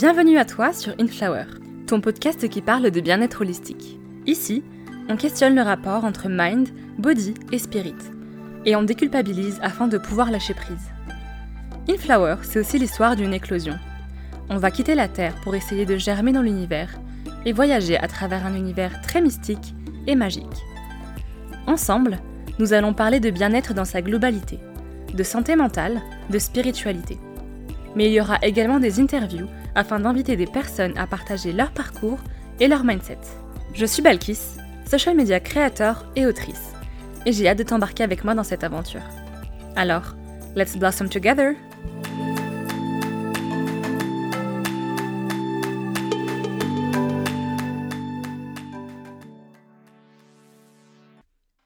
Bienvenue à toi sur Inflower, ton podcast qui parle de bien-être holistique. Ici, on questionne le rapport entre mind, body et spirit, et on déculpabilise afin de pouvoir lâcher prise. Inflower, c'est aussi l'histoire d'une éclosion. On va quitter la Terre pour essayer de germer dans l'univers et voyager à travers un univers très mystique et magique. Ensemble, nous allons parler de bien-être dans sa globalité, de santé mentale, de spiritualité. Mais il y aura également des interviews afin d'inviter des personnes à partager leur parcours et leur mindset. Je suis Balkis, social media créateur et autrice, et j'ai hâte de t'embarquer avec moi dans cette aventure. Alors, let's blossom together!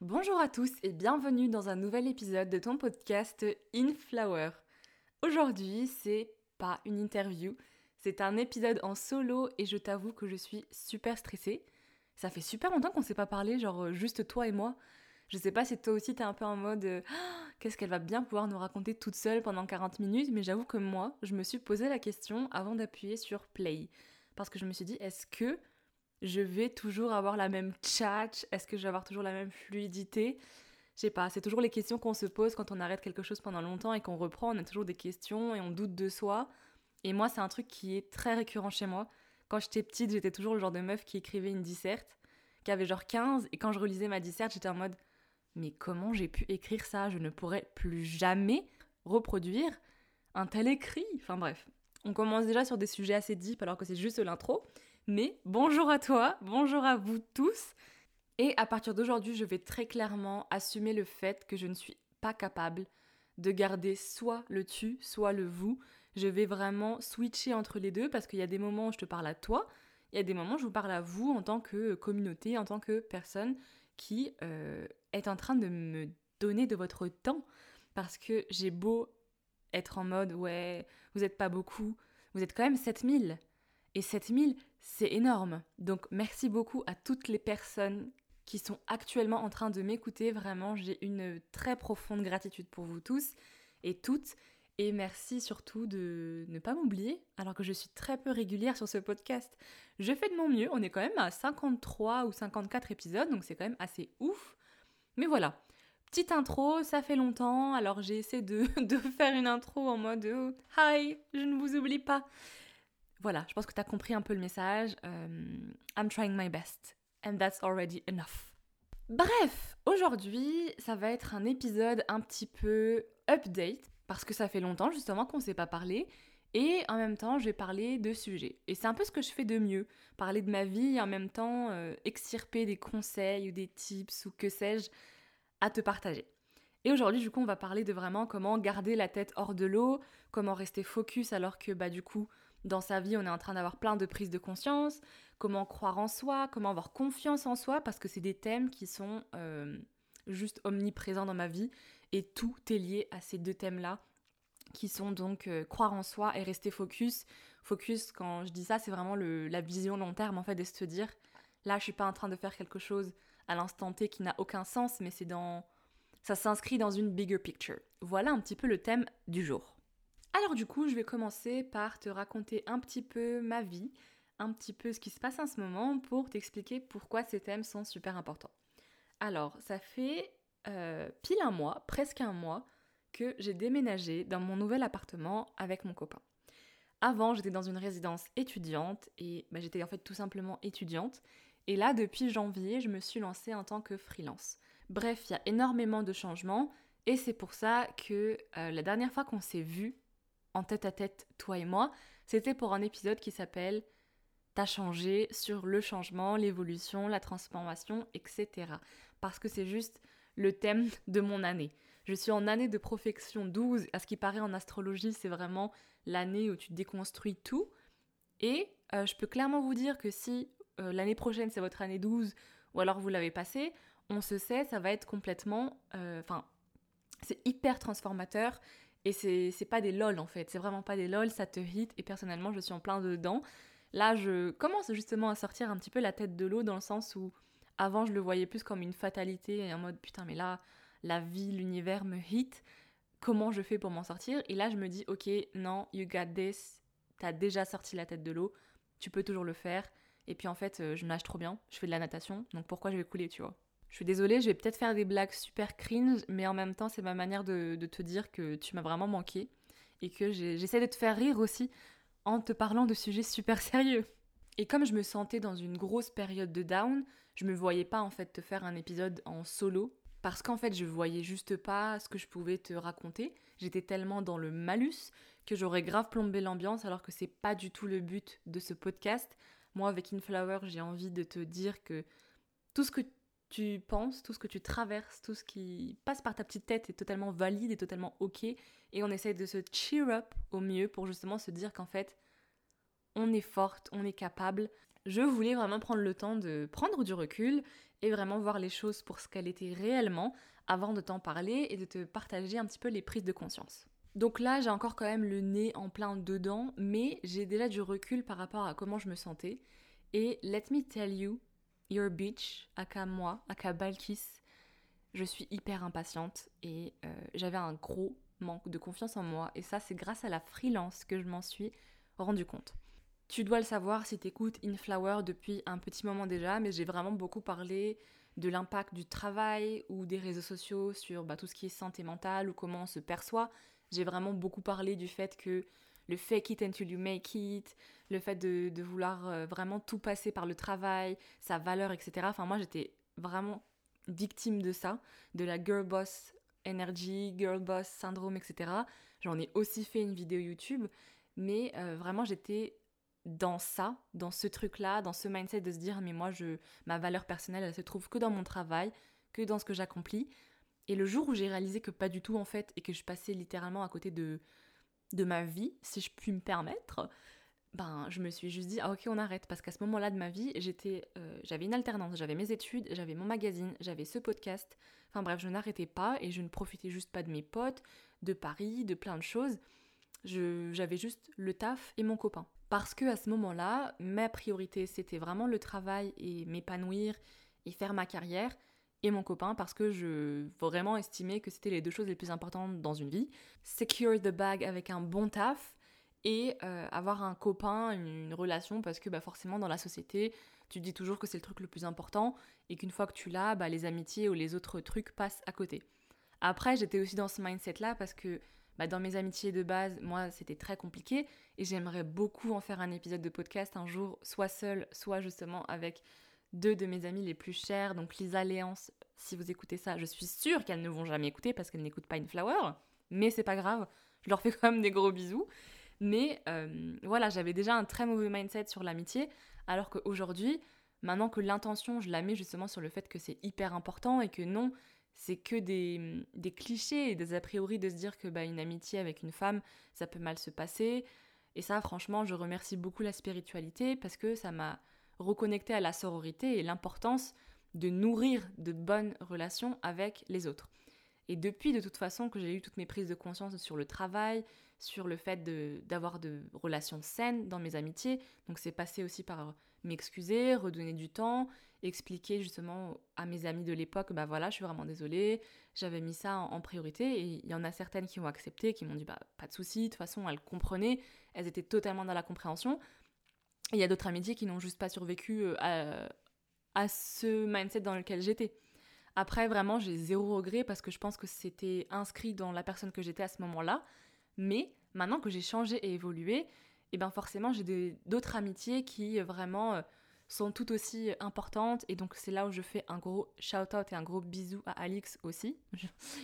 Bonjour à tous et bienvenue dans un nouvel épisode de ton podcast In Flower. Aujourd'hui, c'est pas une interview, c'est un épisode en solo et je t'avoue que je suis super stressée. Ça fait super longtemps qu'on s'est pas parlé, genre euh, juste toi et moi. Je sais pas si toi aussi t'es un peu en mode euh, qu'est-ce qu'elle va bien pouvoir nous raconter toute seule pendant 40 minutes, mais j'avoue que moi, je me suis posé la question avant d'appuyer sur play. Parce que je me suis dit, est-ce que je vais toujours avoir la même chat Est-ce que je vais avoir toujours la même fluidité? Je sais pas, c'est toujours les questions qu'on se pose quand on arrête quelque chose pendant longtemps et qu'on reprend, on a toujours des questions et on doute de soi. Et moi, c'est un truc qui est très récurrent chez moi. Quand j'étais petite, j'étais toujours le genre de meuf qui écrivait une disserte, qui avait genre 15, et quand je relisais ma disserte, j'étais en mode mais comment j'ai pu écrire ça? Je ne pourrais plus jamais reproduire un tel écrit. Enfin bref, on commence déjà sur des sujets assez deep alors que c'est juste l'intro. Mais bonjour à toi, bonjour à vous tous. Et à partir d'aujourd'hui, je vais très clairement assumer le fait que je ne suis pas capable de garder soit le tu, soit le vous. Je vais vraiment switcher entre les deux parce qu'il y a des moments où je te parle à toi, il y a des moments où je vous parle à vous en tant que communauté, en tant que personne qui euh, est en train de me donner de votre temps. Parce que j'ai beau être en mode, ouais, vous n'êtes pas beaucoup, vous êtes quand même 7000. Et 7000, c'est énorme. Donc merci beaucoup à toutes les personnes qui sont actuellement en train de m'écouter. Vraiment, j'ai une très profonde gratitude pour vous tous et toutes. Et merci surtout de ne pas m'oublier, alors que je suis très peu régulière sur ce podcast. Je fais de mon mieux, on est quand même à 53 ou 54 épisodes, donc c'est quand même assez ouf. Mais voilà, petite intro, ça fait longtemps, alors j'ai essayé de, faire une intro en mode oh, Hi, je ne vous oublie pas. Voilà, je pense que tu as compris un peu le message. Euh, I'm trying my best. And that's already enough. Bref, aujourd'hui, ça va être un épisode un petit peu update, parce que ça fait longtemps justement qu'on ne s'est pas parlé. Et en même temps, je vais parler de sujets. Et c'est un peu ce que je fais de mieux. Parler de ma vie en même temps euh, extirper des conseils ou des tips ou que sais-je à te partager. Et aujourd'hui, du coup, on va parler de vraiment comment garder la tête hors de l'eau, comment rester focus alors que, bah, du coup, dans sa vie, on est en train d'avoir plein de prises de conscience, comment croire en soi, comment avoir confiance en soi, parce que c'est des thèmes qui sont euh, juste omniprésents dans ma vie, et tout est lié à ces deux thèmes-là, qui sont donc euh, croire en soi et rester focus. Focus, quand je dis ça, c'est vraiment la vision long terme, en fait, de se dire, là, je suis pas en train de faire quelque chose à l'instant T qui n'a aucun sens, mais c'est dans... Ça s'inscrit dans une bigger picture. Voilà un petit peu le thème du jour. Alors du coup, je vais commencer par te raconter un petit peu ma vie, un petit peu ce qui se passe en ce moment pour t'expliquer pourquoi ces thèmes sont super importants. Alors, ça fait euh, pile un mois, presque un mois, que j'ai déménagé dans mon nouvel appartement avec mon copain. Avant, j'étais dans une résidence étudiante et bah, j'étais en fait tout simplement étudiante. Et là, depuis janvier, je me suis lancée en tant que freelance. Bref, il y a énormément de changements et c'est pour ça que euh, la dernière fois qu'on s'est vu, en tête à tête, toi et moi, c'était pour un épisode qui s'appelle T'as changé sur le changement, l'évolution, la transformation, etc. Parce que c'est juste le thème de mon année. Je suis en année de profection 12. À ce qui paraît en astrologie, c'est vraiment l'année où tu déconstruis tout. Et euh, je peux clairement vous dire que si euh, l'année prochaine c'est votre année 12 ou alors vous l'avez passé, on se sait, ça va être complètement. Euh, enfin, c'est hyper transformateur. Et c'est pas des lol en fait, c'est vraiment pas des lol, ça te hit et personnellement je suis en plein dedans. Là je commence justement à sortir un petit peu la tête de l'eau dans le sens où avant je le voyais plus comme une fatalité et en mode putain mais là la vie, l'univers me hit, comment je fais pour m'en sortir? Et là je me dis ok non, you got this, t'as déjà sorti la tête de l'eau, tu peux toujours le faire. Et puis en fait, euh, je nage trop bien, je fais de la natation, donc pourquoi je vais couler, tu vois? Je suis désolée, je vais peut-être faire des blagues super cringe, mais en même temps, c'est ma manière de, te dire que tu m'as vraiment manqué et que j'essaie de te faire rire aussi en te parlant de sujets super sérieux. Et comme je me sentais dans une grosse période de down, je me voyais pas en fait te faire un épisode en solo parce qu'en fait je voyais juste pas ce que je pouvais te raconter. J'étais tellement dans le malus que j'aurais grave plombé l'ambiance alors que c'est pas du tout le but de ce podcast. Moi avec Inflower, j'ai envie de te dire que tout ce que tu penses, tout ce que tu traverses, tout ce qui passe par ta petite tête est totalement valide et totalement ok et on essaie de se cheer up au mieux pour justement se dire qu'en fait on est forte, on est capable. Je voulais vraiment prendre le temps de prendre du recul et vraiment voir les choses pour ce qu'elles étaient réellement avant de t'en parler et de te partager un petit peu les prises de conscience. Donc là, j'ai encore quand même le nez en plein dedans, mais j'ai déjà du recul par rapport à comment je me sentais. Et let me tell you, your bitch, aka moi, aka Balkis, je suis hyper impatiente et euh, j'avais un gros manque de confiance en moi. Et ça, c'est grâce à la freelance que je m'en suis rendu compte. Tu dois le savoir si t'écoutes Inflower depuis un petit moment déjà, mais j'ai vraiment beaucoup parlé de l'impact du travail ou des réseaux sociaux sur bah, tout ce qui est santé mentale ou comment on se perçoit. J'ai vraiment beaucoup parlé du fait que le fake it until you make it, le fait de, vouloir euh, vraiment tout passer par le travail, sa valeur, etc. Enfin, moi, j'étais vraiment victime de ça, de la girl boss energy, girl boss syndrome, etc. J'en ai aussi fait une vidéo YouTube, mais euh, vraiment, j'étais dans ça, dans ce truc-là, dans ce mindset de se dire mais moi je ma valeur personnelle elle se trouve que dans mon travail, que dans ce que j'accomplis. Et le jour où j'ai réalisé que pas du tout en fait et que je passais littéralement à côté de de ma vie, si je puis me permettre, ben je me suis juste dit ah ok on arrête parce qu'à ce moment-là de ma vie j'étais euh, j'avais une alternance, j'avais mes études, j'avais mon magazine, j'avais ce podcast. Enfin bref je n'arrêtais pas et je ne profitais juste pas de mes potes, de Paris, de plein de choses. J'avais juste le taf et mon copain. Parce que à ce moment-là, ma priorité c'était vraiment le travail et m'épanouir et faire ma carrière et mon copain parce que je vraiment estimais que c'était les deux choses les plus importantes dans une vie. Secure the bag avec un bon taf et euh, avoir un copain, une, relation parce que bah, forcément dans la société, tu dis toujours que c'est le truc le plus important et qu'une fois que tu l'as, bah, les amitiés ou les autres trucs passent à côté. Après, j'étais aussi dans ce mindset là parce que bah, dans mes amitiés de base, moi, c'était très compliqué et j'aimerais beaucoup en faire un épisode de podcast un jour, soit seul, soit justement avec deux de mes amis les plus chers, donc Lisa Léance. Si vous écoutez ça, je suis sûre qu'elles ne vont jamais écouter parce qu'elles n'écoutent pas une flower, mais c'est pas grave, je leur fais quand même des gros bisous. Mais euh, voilà, j'avais déjà un très mauvais mindset sur l'amitié, alors qu'aujourd'hui, maintenant que l'intention, je la mets justement sur le fait que c'est hyper important et que non, c'est que des, des, clichés et des a priori de se dire que bah, une amitié avec une femme, ça peut mal se passer. Et ça, franchement, je remercie beaucoup la spiritualité parce que ça m'a reconnecté à la sororité et l'importance de nourrir de bonnes relations avec les autres. Et depuis, de toute façon, que j'ai eu toutes mes prises de conscience sur le travail, sur le fait d'avoir de, relations saines dans mes amitiés, donc c'est passé aussi par m'excuser, redonner du temps, expliquer justement à mes amis de l'époque, bah voilà, je suis vraiment désolée, j'avais mis ça en, priorité, et il y en a certaines qui ont accepté, qui m'ont dit, bah pas de souci, de toute façon, elles comprenaient, elles étaient totalement dans la compréhension. Et il y a d'autres amitiés qui n'ont juste pas survécu euh, à, à ce mindset dans lequel j'étais. Après, vraiment, j'ai zéro regret parce que je pense que c'était inscrit dans la personne que j'étais à ce moment-là. Mais maintenant que j'ai changé et évolué, et ben forcément, j'ai d'autres amitiés qui euh, vraiment euh, sont tout aussi importantes. Et donc, c'est là où je fais un gros shout-out et un gros bisou à Alix aussi.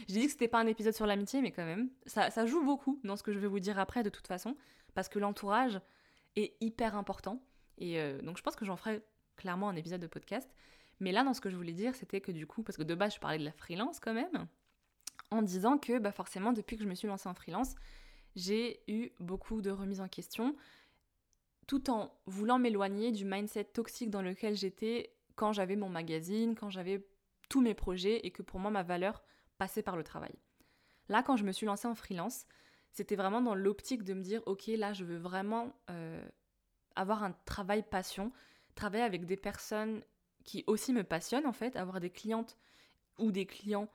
J'ai dit que c'était pas un épisode sur l'amitié, mais quand même, ça, ça joue beaucoup dans ce que je vais vous dire après, de toute façon, parce que l'entourage est hyper important. Et euh, donc, je pense que j'en ferai clairement un épisode de podcast. Mais là, dans ce que je voulais dire, c'était que du coup, parce que de base, je parlais de la freelance quand même, en disant que bah, forcément, depuis que je me suis lancée en freelance, j'ai eu beaucoup de remises en question, tout en voulant m'éloigner du mindset toxique dans lequel j'étais quand j'avais mon magazine, quand j'avais tous mes projets et que pour moi, ma valeur passait par le travail. Là, quand je me suis lancée en freelance, c'était vraiment dans l'optique de me dire, ok, là, je veux vraiment euh, avoir un travail passion, travailler avec des personnes qui aussi me passionnent en fait, avoir des clientes ou des clients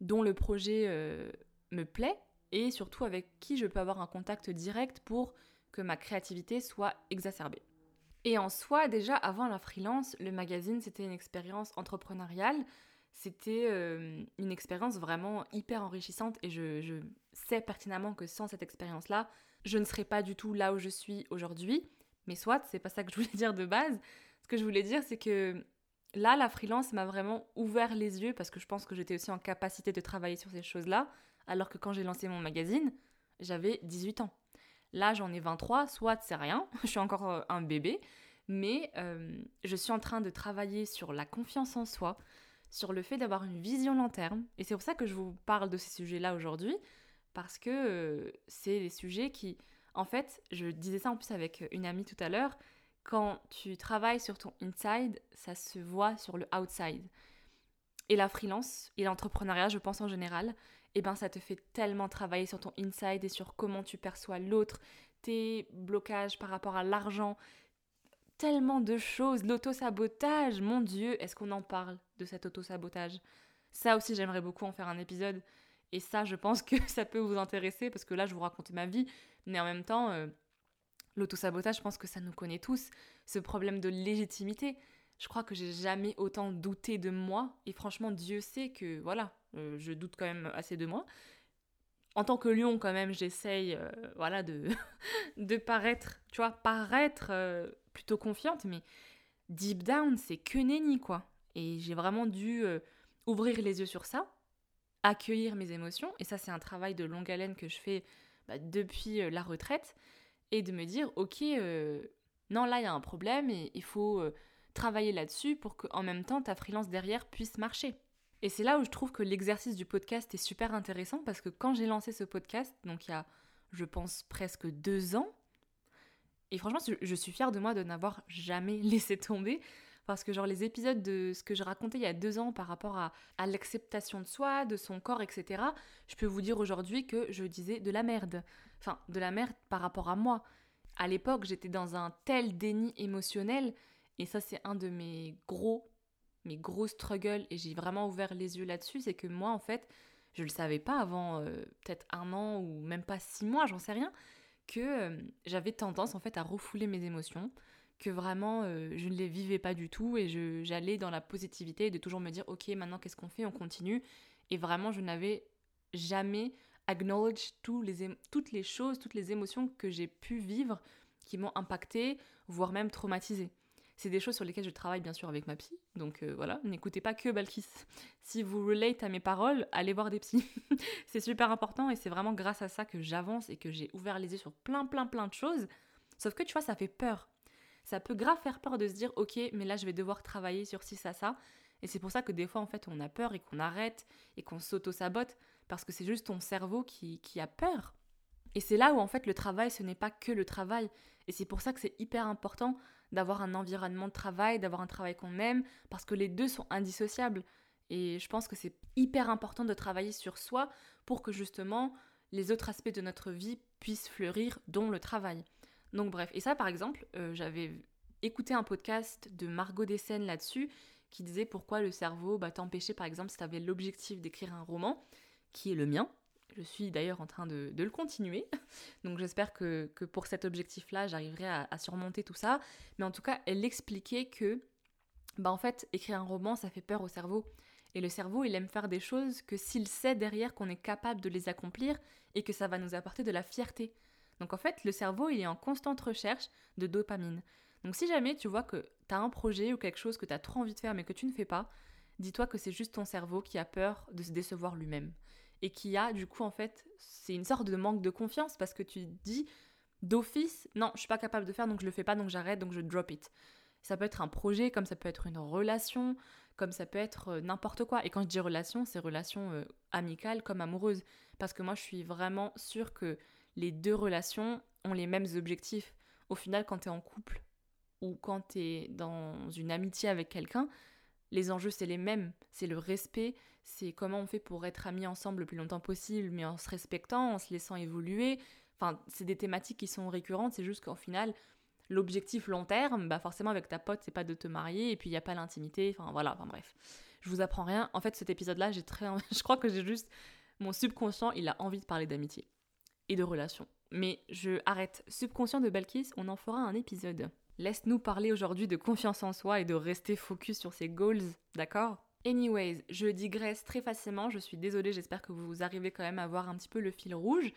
dont le projet euh, me plaît et surtout avec qui je peux avoir un contact direct pour que ma créativité soit exacerbée. Et en soi, déjà avant la freelance, le magazine, c'était une expérience entrepreneuriale. C'était euh, une expérience vraiment hyper enrichissante et je, sais pertinemment que sans cette expérience-là, je ne serais pas du tout là où je suis aujourd'hui. Mais soit, c'est pas ça que je voulais dire de base. Ce que je voulais dire, c'est que là, la freelance m'a vraiment ouvert les yeux parce que je pense que j'étais aussi en capacité de travailler sur ces choses-là, alors que quand j'ai lancé mon magazine, j'avais 18 ans. Là, j'en ai 23, soit c'est rien, je suis encore euh, un bébé, mais euh, je suis en train de travailler sur la confiance en soi, sur le fait d'avoir une vision long terme. Et c'est pour ça que je vous parle de ces sujets-là aujourd'hui, parce que euh, c'est des sujets qui, en fait, je disais ça en plus avec une amie tout à l'heure, quand tu travailles sur ton inside, ça se voit sur le outside. Et la freelance et l'entrepreneuriat, je pense en général, eh ben ça te fait tellement travailler sur ton inside et sur comment tu perçois l'autre, tes blocages par rapport à l'argent, tellement de choses, l'auto-sabotage, mon Dieu, est-ce qu'on en parle de cet auto-sabotage? Ça aussi, j'aimerais beaucoup en faire un épisode. Et ça, je pense que ça peut vous intéresser parce que là, je vous raconte ma vie, mais en même temps, euh, l'auto-sabotage, je pense que ça nous connaît tous. Ce problème de légitimité. Je crois que j'ai jamais autant douté de moi. Et franchement, Dieu sait que, voilà, euh, je doute quand même assez de moi. En tant que lion, quand même, j'essaye, euh, voilà, de, paraître, tu vois, paraître euh, plutôt confiante, mais deep down, c'est que nenni, quoi. Et j'ai vraiment dû ouvrir les yeux sur ça, accueillir mes émotions, et ça, c'est un travail de longue haleine que je fais bah, depuis la retraite, et de me dire, ok, non, là, il y a un problème, et il faut travailler là-dessus pour qu'en même temps, ta freelance derrière puisse marcher. Et c'est là où je trouve que l'exercice du podcast est super intéressant parce que quand j'ai lancé ce podcast, donc il y a, je pense, presque deux ans, et franchement, je suis fière de moi de n'avoir jamais laissé tomber parce que genre les épisodes de ce que je racontais il y a deux ans par rapport à, l'acceptation de soi, de son corps, etc., je peux vous dire aujourd'hui que je disais de la merde. Enfin, de la merde par rapport à moi. À l'époque, j'étais dans un tel déni émotionnel, et ça c'est un de mes gros mes gros struggles, et j'ai vraiment ouvert les yeux là-dessus, c'est que moi, en fait, je le savais pas avant euh, peut-être un an ou même pas six mois, j'en sais rien, que euh, j'avais tendance en fait à refouler mes émotions, que vraiment euh, je ne les vivais pas du tout et j'allais dans la positivité de toujours me dire ok maintenant qu'est-ce qu'on fait, on continue et vraiment je n'avais jamais acknowledge toutes les choses, toutes les émotions que j'ai pu vivre qui m'ont impacté, voire même traumatisé. C'est des choses sur lesquelles je travaille bien sûr avec ma psy. Donc euh, voilà, n'écoutez pas que Balkis. Si vous relate à mes paroles, allez voir des psys. c'est super important et c'est vraiment grâce à ça que j'avance et que j'ai ouvert les yeux sur plein plein plein de choses. Sauf que tu vois, ça fait peur. Ça peut grave faire peur de se dire ok, mais là je vais devoir travailler sur ci, ça, ça. Et c'est pour ça que des fois en fait on a peur et qu'on arrête et qu'on s'auto-sabote parce que c'est juste ton cerveau qui, qui a peur. Et c'est là où en fait le travail ce n'est pas que le travail. Et c'est pour ça que c'est hyper important d'avoir un environnement de travail, d'avoir un travail qu'on aime, parce que les deux sont indissociables. Et je pense que c'est hyper important de travailler sur soi pour que justement les autres aspects de notre vie puissent fleurir, dont le travail. Donc bref, et ça par exemple, euh, j'avais écouté un podcast de Margot Dessène là-dessus, qui disait pourquoi le cerveau bah, t'empêchait par exemple si tu avais l'objectif d'écrire un roman, qui est le mien, je suis d'ailleurs en train de, le continuer. Donc j'espère que, pour cet objectif-là, j'arriverai à, surmonter tout ça. Mais en tout cas, elle expliquait que, bah en fait, écrire un roman, ça fait peur au cerveau. Et le cerveau, il aime faire des choses que s'il sait derrière qu'on est capable de les accomplir et que ça va nous apporter de la fierté. Donc en fait, le cerveau, il est en constante recherche de dopamine. Donc si jamais tu vois que tu as un projet ou quelque chose que tu as trop envie de faire mais que tu ne fais pas, dis-toi que c'est juste ton cerveau qui a peur de se décevoir lui-même et qui a du coup en fait c'est une sorte de manque de confiance parce que tu dis d'office non je suis pas capable de faire donc je le fais pas donc j'arrête donc je drop it. Ça peut être un projet comme ça peut être une relation comme ça peut être euh, n'importe quoi. Et quand je dis relation c'est relation euh, amicale comme amoureuse. Parce que moi je suis vraiment sûre que les deux relations ont les mêmes objectifs. Au final quand tu es en couple ou quand tu es dans une amitié avec quelqu'un les enjeux, c'est les mêmes. C'est le respect, c'est comment on fait pour être amis ensemble le plus longtemps possible, mais en se respectant, en se laissant évoluer. Enfin, c'est des thématiques qui sont récurrentes, c'est juste qu'en final, l'objectif long terme, bah forcément avec ta pote, c'est pas de te marier, et puis il n'y a pas l'intimité, enfin voilà, enfin bref. Je vous apprends rien. En fait, cet épisode-là, j'ai très... je crois que j'ai juste... Mon subconscient, il a envie de parler d'amitié. et de relations. Mais je arrête. Subconscient de Balkis, on en fera un épisode. Laisse-nous parler aujourd'hui de confiance en soi et de rester focus sur ses goals, d'accord? Anyways, je digresse très facilement, je suis désolée, j'espère que vous arrivez quand même à voir un petit peu le fil rouge.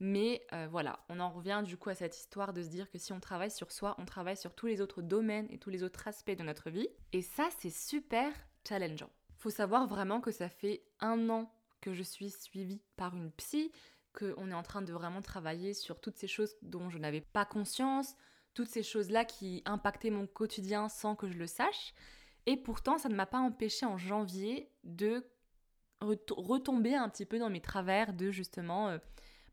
Mais euh, voilà, on en revient du coup à cette histoire de se dire que si on travaille sur soi, on travaille sur tous les autres domaines et tous les autres aspects de notre vie. Et ça, c'est super challengeant. Faut savoir vraiment que ça fait un an que je suis suivie par une psy, qu'on est en train de vraiment travailler sur toutes ces choses dont je n'avais pas conscience, toutes ces choses-là qui impactaient mon quotidien sans que je le sache. Et pourtant, ça ne m'a pas empêché en janvier de retomber un petit peu dans mes travers de justement euh,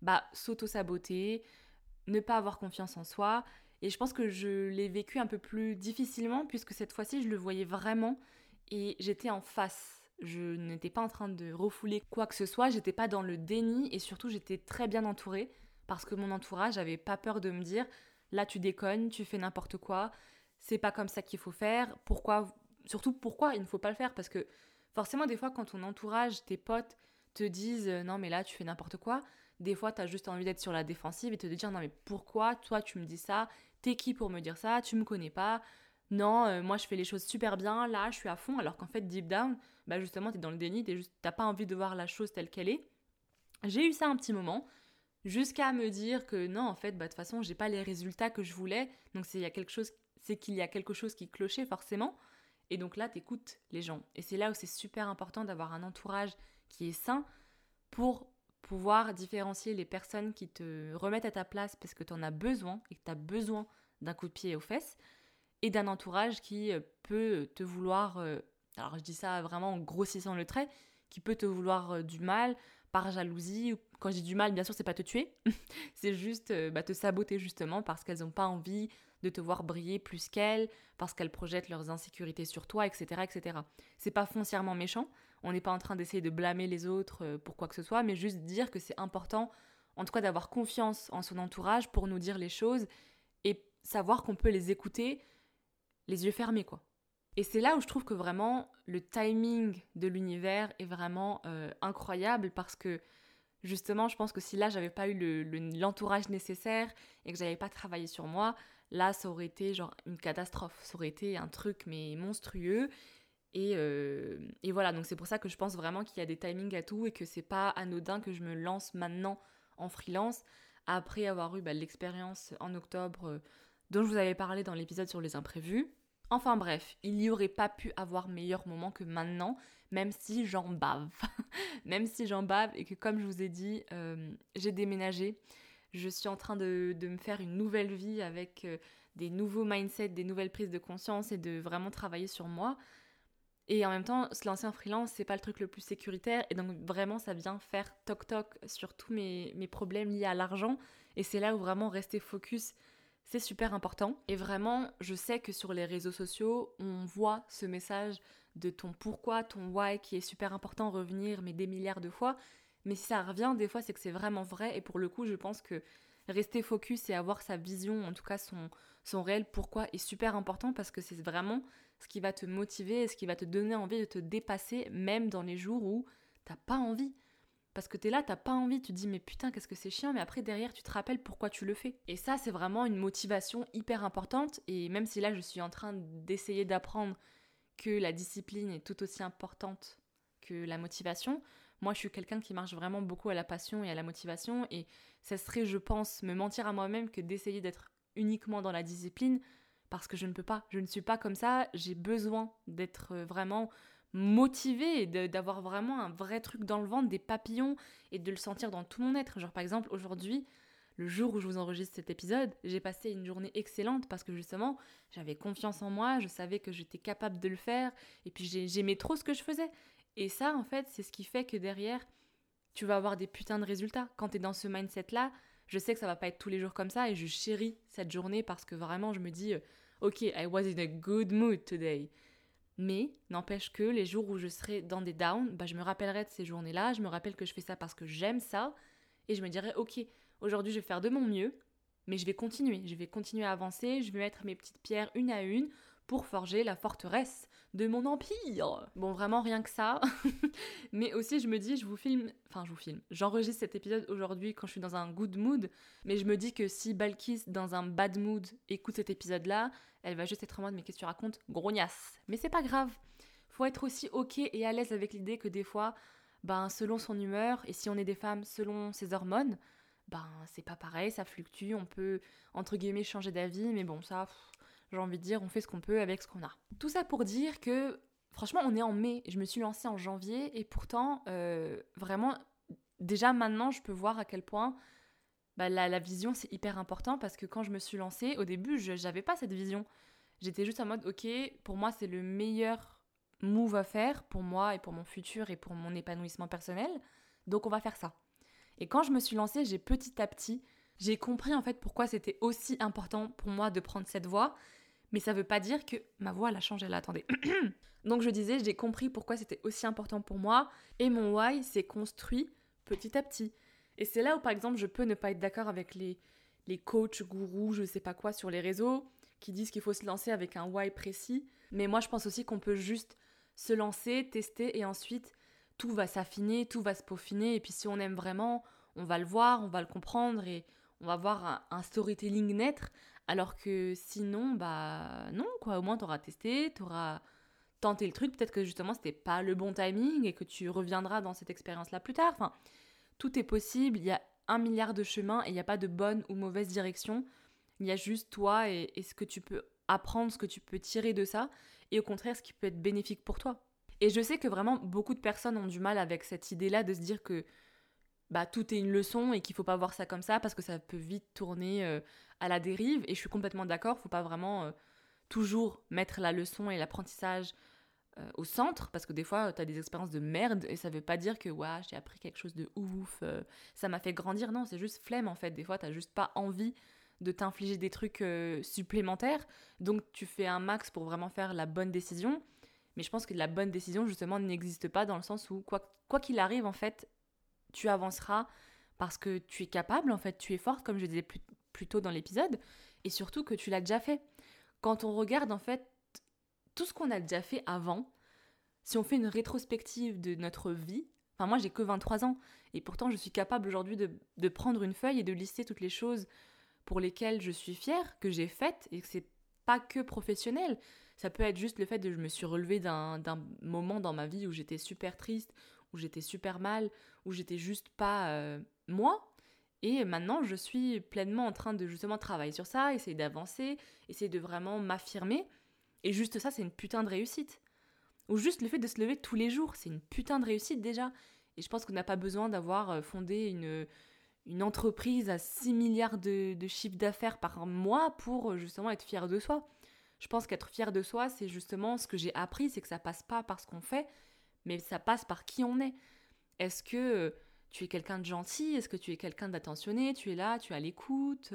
bah, s'auto-saboter, ne pas avoir confiance en soi. Et je pense que je l'ai vécu un peu plus difficilement puisque cette fois-ci, je le voyais vraiment et j'étais en face. Je n'étais pas en train de refouler quoi que ce soit, j'étais pas dans le déni et surtout j'étais très bien entourée parce que mon entourage n'avait pas peur de me dire là tu déconnes, tu fais n'importe quoi, c'est pas comme ça qu'il faut faire, pourquoi surtout pourquoi il ne faut pas le faire? Parce que forcément des fois quand ton entourage, tes potes te disent euh, non mais là tu fais n'importe quoi, des fois tu as juste envie d'être sur la défensive et te dire non mais pourquoi toi tu me dis ça, t'es qui pour me dire ça, tu me connais pas, non euh, moi je fais les choses super bien, là je suis à fond. Alors qu'en fait deep down, bah justement t'es dans le déni, t'as pas envie de voir la chose telle qu'elle est. J'ai eu ça un petit moment, jusqu'à me dire que non en fait bah de toute façon j'ai pas les résultats que je voulais donc c'est il y a quelque chose c'est qu'il y a quelque chose qui clochait forcément et donc là, t'écoutes les gens. Et c'est là où c'est super important d'avoir un entourage qui est sain pour pouvoir différencier les personnes qui te remettent à ta place parce que tu en as besoin et que tu as besoin d'un coup de pied aux fesses et d'un entourage qui euh, peut te vouloir, euh, alors je dis ça vraiment en grossissant le trait, qui peut te vouloir euh, du mal par jalousie. Quand dis du mal, bien sûr, c'est pas te tuer, c'est juste bah, te saboter justement parce qu'elles n'ont pas envie de te voir briller plus qu'elles, parce qu'elles projettent leurs insécurités sur toi, etc. etc. C'est pas foncièrement méchant, on n'est pas en train d'essayer de blâmer les autres euh, pour quoi que ce soit, mais juste dire que c'est important, en tout cas d'avoir confiance en son entourage pour nous dire les choses et savoir qu'on peut les écouter les yeux fermés, quoi. Et c'est là où je trouve que vraiment le timing de l'univers est vraiment euh, incroyable parce que justement, je pense que si là j'avais pas eu l'entourage nécessaire et que j'avais pas travaillé sur moi, Là, ça aurait été genre une catastrophe, ça aurait été un truc mais monstrueux. Et, euh, et voilà, donc c'est pour ça que je pense vraiment qu'il y a des timings à tout et que c'est pas anodin que je me lance maintenant en freelance après avoir eu bah, l'expérience en octobre euh, dont je vous avais parlé dans l'épisode sur les imprévus. Enfin bref, il n'y aurait pas pu avoir meilleur moment que maintenant, même si j'en bave. même si j'en bave et que comme je vous ai dit, euh, j'ai déménagé je suis en train de, me faire une nouvelle vie avec euh, des nouveaux mindsets, des nouvelles prises de conscience et de vraiment travailler sur moi. Et en même temps, se lancer en freelance, c'est pas le truc le plus sécuritaire. Et donc, vraiment, ça vient faire toc-toc sur tous mes, mes problèmes liés à l'argent. Et c'est là où vraiment rester focus, c'est super important. Et vraiment, je sais que sur les réseaux sociaux, on voit ce message de ton pourquoi, ton why qui est super important revenir, mais des milliards de fois. Mais si ça revient, des fois, c'est que c'est vraiment vrai. Et pour le coup, je pense que rester focus et avoir sa vision, en tout cas son, son réel pourquoi, est super important parce que c'est vraiment ce qui va te motiver et ce qui va te donner envie de te dépasser, même dans les jours où t'as pas envie. Parce que t'es là, t'as pas envie, tu te dis mais putain qu'est-ce que c'est chiant, mais après derrière tu te rappelles pourquoi tu le fais. Et ça c'est vraiment une motivation hyper importante et même si là je suis en train d'essayer d'apprendre que la discipline est tout aussi importante que la motivation, moi, je suis quelqu'un qui marche vraiment beaucoup à la passion et à la motivation, et ça serait, je pense, me mentir à moi-même que d'essayer d'être uniquement dans la discipline, parce que je ne peux pas. Je ne suis pas comme ça. J'ai besoin d'être vraiment motivée, d'avoir vraiment un vrai truc dans le ventre, des papillons, et de le sentir dans tout mon être. Genre, par exemple, aujourd'hui, le jour où je vous enregistre cet épisode, j'ai passé une journée excellente parce que justement, j'avais confiance en moi, je savais que j'étais capable de le faire, et puis j'aimais trop ce que je faisais. Et ça, en fait, c'est ce qui fait que derrière, tu vas avoir des putains de résultats. Quand tu es dans ce mindset-là, je sais que ça va pas être tous les jours comme ça et je chéris cette journée parce que vraiment, je me dis, euh, ok, I was in a good mood today. Mais n'empêche que les jours où je serai dans des downs, bah, je me rappellerai de ces journées-là, je me rappelle que je fais ça parce que j'aime ça, et je me dirai, ok, aujourd'hui je vais faire de mon mieux, mais je vais continuer, je vais continuer à avancer, je vais mettre mes petites pierres une à une pour forger la forteresse de mon empire. Bon, vraiment rien que ça. mais aussi, je me dis, je vous filme, enfin, je vous filme. J'enregistre cet épisode aujourd'hui quand je suis dans un good mood. Mais je me dis que si Balkis, dans un bad mood, écoute cet épisode-là, elle va juste être en mode, mais qu'est-ce que tu racontes Grognasse. Mais c'est pas grave. Faut être aussi ok et à l'aise avec l'idée que des fois, ben, selon son humeur, et si on est des femmes, selon ses hormones, ben, c'est pas pareil, ça fluctue. On peut, entre guillemets, changer d'avis. Mais bon, ça j'ai envie de dire, on fait ce qu'on peut avec ce qu'on a. Tout ça pour dire que, franchement, on est en mai. Je me suis lancée en janvier et pourtant, euh, vraiment, déjà maintenant, je peux voir à quel point bah, la, vision, c'est hyper important parce que quand je me suis lancée, au début, je n'avais pas cette vision. J'étais juste en mode, ok, pour moi, c'est le meilleur move à faire pour moi et pour mon futur et pour mon épanouissement personnel. Donc, on va faire ça. Et quand je me suis lancée, j'ai petit à petit, j'ai compris en fait pourquoi c'était aussi important pour moi de prendre cette voie mais ça veut pas dire que ma voix a changé là, attendez. Donc je disais, j'ai compris pourquoi c'était aussi important pour moi et mon why s'est construit petit à petit. Et c'est là où par exemple je peux ne pas être d'accord avec les, les coachs, gourous, je sais pas quoi sur les réseaux qui disent qu'il faut se lancer avec un why précis. Mais moi je pense aussi qu'on peut juste se lancer, tester et ensuite tout va s'affiner, tout va se peaufiner et puis si on aime vraiment, on va le voir, on va le comprendre et on va voir un storytelling naître alors que sinon, bah non, quoi. Au moins, t'auras testé, t'auras tenté le truc. Peut-être que justement, c'était pas le bon timing et que tu reviendras dans cette expérience-là plus tard. Enfin, tout est possible. Il y a un milliard de chemins et il n'y a pas de bonne ou mauvaise direction. Il y a juste toi et, ce que tu peux apprendre, ce que tu peux tirer de ça, et au contraire, ce qui peut être bénéfique pour toi. Et je sais que vraiment beaucoup de personnes ont du mal avec cette idée-là de se dire que bah, tout est une leçon et qu'il faut pas voir ça comme ça parce que ça peut vite tourner euh, à la dérive. Et je suis complètement d'accord, faut pas vraiment euh, toujours mettre la leçon et l'apprentissage euh, au centre parce que des fois tu as des expériences de merde et ça veut pas dire que ouais, j'ai appris quelque chose de ouf, ça m'a fait grandir. Non, c'est juste flemme en fait. Des fois, tu juste pas envie de t'infliger des trucs supplémentaires. Donc tu fais un max pour vraiment faire la bonne décision. Mais je pense que la bonne décision, justement, n'existe pas dans le sens où, quoi qu'il arrive, en fait, tu avanceras parce que tu es capable, en fait, tu es forte, comme je disais plus, tôt dans l'épisode, et surtout que tu l'as déjà fait. Quand on regarde, en fait, tout ce qu'on a déjà fait avant, si on fait une rétrospective de notre vie, enfin moi j'ai que 23 ans, et pourtant je suis capable aujourd'hui de, de, prendre une feuille et de lister toutes les choses pour lesquelles je suis fière, que j'ai faites, et que c'est pas que professionnel. Ça peut être juste le fait de je me suis relevée d'un moment dans ma vie où j'étais super triste, où j'étais super mal, où j'étais juste pas euh, moi. Et maintenant, je suis pleinement en train de justement travailler sur ça, essayer d'avancer, essayer de vraiment m'affirmer. Et juste ça, c'est une putain de réussite. Ou juste le fait de se lever tous les jours, c'est une putain de réussite déjà. Et je pense qu'on n'a pas besoin d'avoir euh, fondé une, une entreprise à 6 milliards de, de chiffre d'affaires par mois pour euh, justement être fier de soi. Je pense qu'être fier de soi, c'est justement ce que j'ai appris, c'est que ça passe pas par ce qu'on fait, mais ça passe par qui on est. Est-ce que euh, tu es quelqu'un de gentil? Est-ce que tu es quelqu'un d'attentionné? Tu es là, tu es à l'écoute?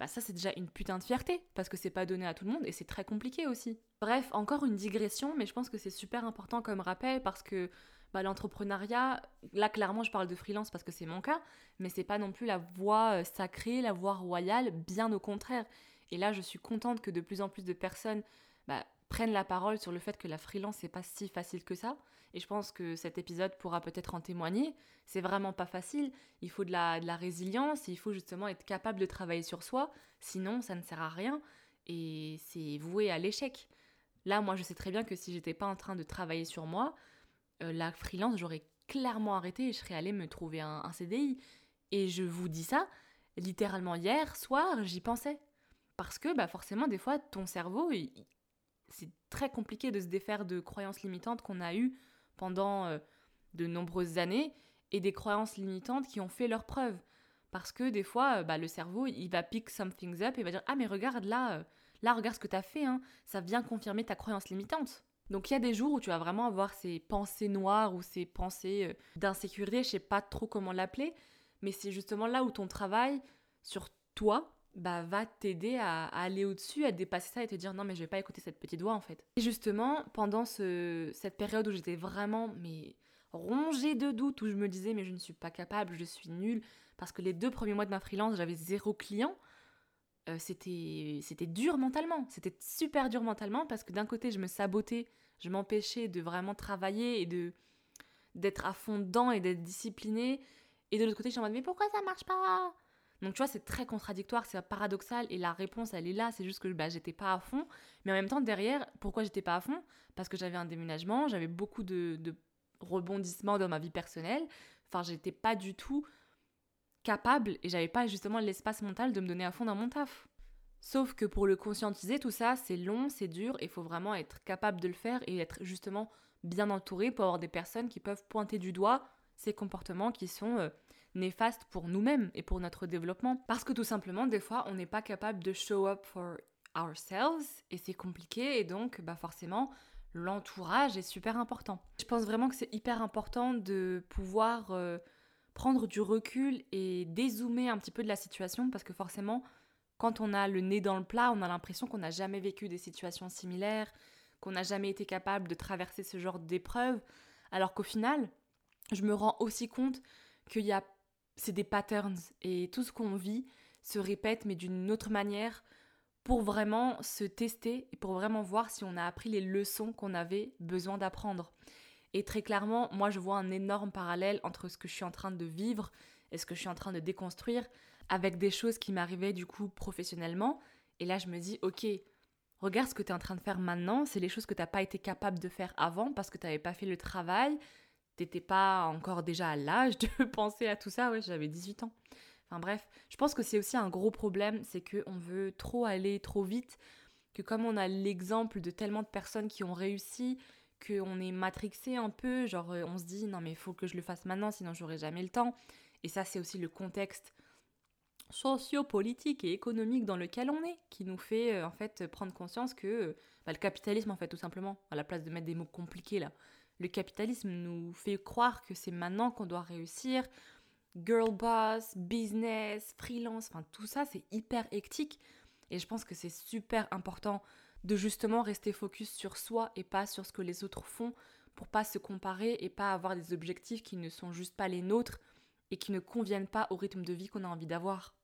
Bah ça c'est déjà une putain de fierté parce que c'est pas donné à tout le monde et c'est très compliqué aussi. Bref, encore une digression, mais je pense que c'est super important comme rappel parce que bah, l'entrepreneuriat, là clairement je parle de freelance parce que c'est mon cas, mais c'est pas non plus la voie euh, sacrée, la voie royale, bien au contraire. Et là je suis contente que de plus en plus de personnes bah, prennent la parole sur le fait que la freelance c'est pas si facile que ça. Et je pense que cet épisode pourra peut-être en témoigner. C'est vraiment pas facile. Il faut de la, résilience, il faut justement être capable de travailler sur soi. Sinon, ça ne sert à rien et c'est voué à l'échec. Là, moi, je sais très bien que si j'étais pas en train de travailler sur moi, euh, la freelance, j'aurais clairement arrêté et je serais allée me trouver un, un CDI. Et je vous dis ça, littéralement hier soir, j'y pensais. Parce que bah, forcément, des fois, ton cerveau, c'est très compliqué de se défaire de croyances limitantes qu'on a eues pendant euh, de nombreuses années et des croyances limitantes qui ont fait leur preuve. Parce que des fois, euh, bah, le cerveau, il va pick something up et va dire Ah, mais regarde là, euh, là, regarde ce que tu as fait, hein, ça vient confirmer ta croyance limitante. Donc il y a des jours où tu vas vraiment avoir ces pensées noires ou ces pensées d'insécurité, je sais pas trop comment l'appeler, mais c'est justement là où ton travail sur toi bah, va t'aider à, aller au-dessus, à dépasser ça et te dire non mais je vais pas écouter cette petite voix en fait. Et justement, pendant ce, cette période où j'étais vraiment mais rongée de doutes, où je me disais mais je ne suis pas capable, je suis nulle, parce que les deux premiers mois de ma freelance, j'avais zéro client, euh, c'était, c'était dur mentalement, c'était super dur mentalement parce que d'un côté je me sabotais, je m'empêchais de vraiment travailler et de d'être à fond dedans et d'être disciplinée. Et de l'autre côté, je suis en mode mais pourquoi ça marche pas? Donc tu vois, c'est très contradictoire, c'est paradoxal et la réponse elle est là, c'est juste que bah, j'étais pas à fond. Mais en même temps, derrière, pourquoi j'étais pas à fond? Parce que j'avais un déménagement, j'avais beaucoup de, rebondissements dans ma vie personnelle. Enfin, j'étais pas du tout capable et j'avais pas justement l'espace mental de me donner à fond dans mon taf. Sauf que pour le conscientiser, tout ça, c'est long, c'est dur, et il faut vraiment être capable de le faire et être justement bien entouré pour avoir des personnes qui peuvent pointer du doigt ces comportements qui sont euh, néfastes pour nous-mêmes et pour notre développement. Parce que tout simplement, des fois, on n'est pas capable de show up for ourselves et c'est compliqué et donc bah forcément l'entourage est super important. Je pense vraiment que c'est hyper important de pouvoir euh, prendre du recul et dézoomer un petit peu de la situation parce que forcément quand on a le nez dans le plat, on a l'impression qu'on n'a jamais vécu des situations similaires, qu'on n'a jamais été capable de traverser ce genre d'épreuves, alors qu'au final, je me rends aussi compte qu'il y a c'est des patterns et tout ce qu'on vit se répète mais d'une autre manière pour vraiment se tester et pour vraiment voir si on a appris les leçons qu'on avait besoin d'apprendre. Et très clairement, moi je vois un énorme parallèle entre ce que je suis en train de vivre et ce que je suis en train de déconstruire avec des choses qui m'arrivaient du coup professionnellement. Et là je me dis, ok, regarde ce que tu es en train de faire maintenant, c'est les choses que tu n'as pas été capable de faire avant parce que tu n'avais pas fait le travail, t'étais pas encore déjà à l'âge de penser à tout ça, ouais, j'avais 18 ans. Enfin bref, je pense que c'est aussi un gros problème, c'est qu'on veut trop aller trop vite, que comme on a l'exemple de tellement de personnes qui ont réussi, qu'on est matrixé un peu, genre euh, on se dit non mais il faut que je le fasse maintenant sinon j'aurai jamais le temps. Et ça c'est aussi le contexte socio-politique et économique dans lequel on est, qui nous fait euh, en fait prendre conscience que euh, bah, le capitalisme en fait tout simplement, à la place de mettre des mots compliqués là, le capitalisme nous fait croire que c'est maintenant qu'on doit réussir. Girl boss, business, freelance, enfin tout ça c'est hyper hectique et je pense que c'est super important de justement rester focus sur soi et pas sur ce que les autres font pour pas se comparer et pas avoir des objectifs qui ne sont juste pas les nôtres et qui ne conviennent pas au rythme de vie qu'on a envie d'avoir.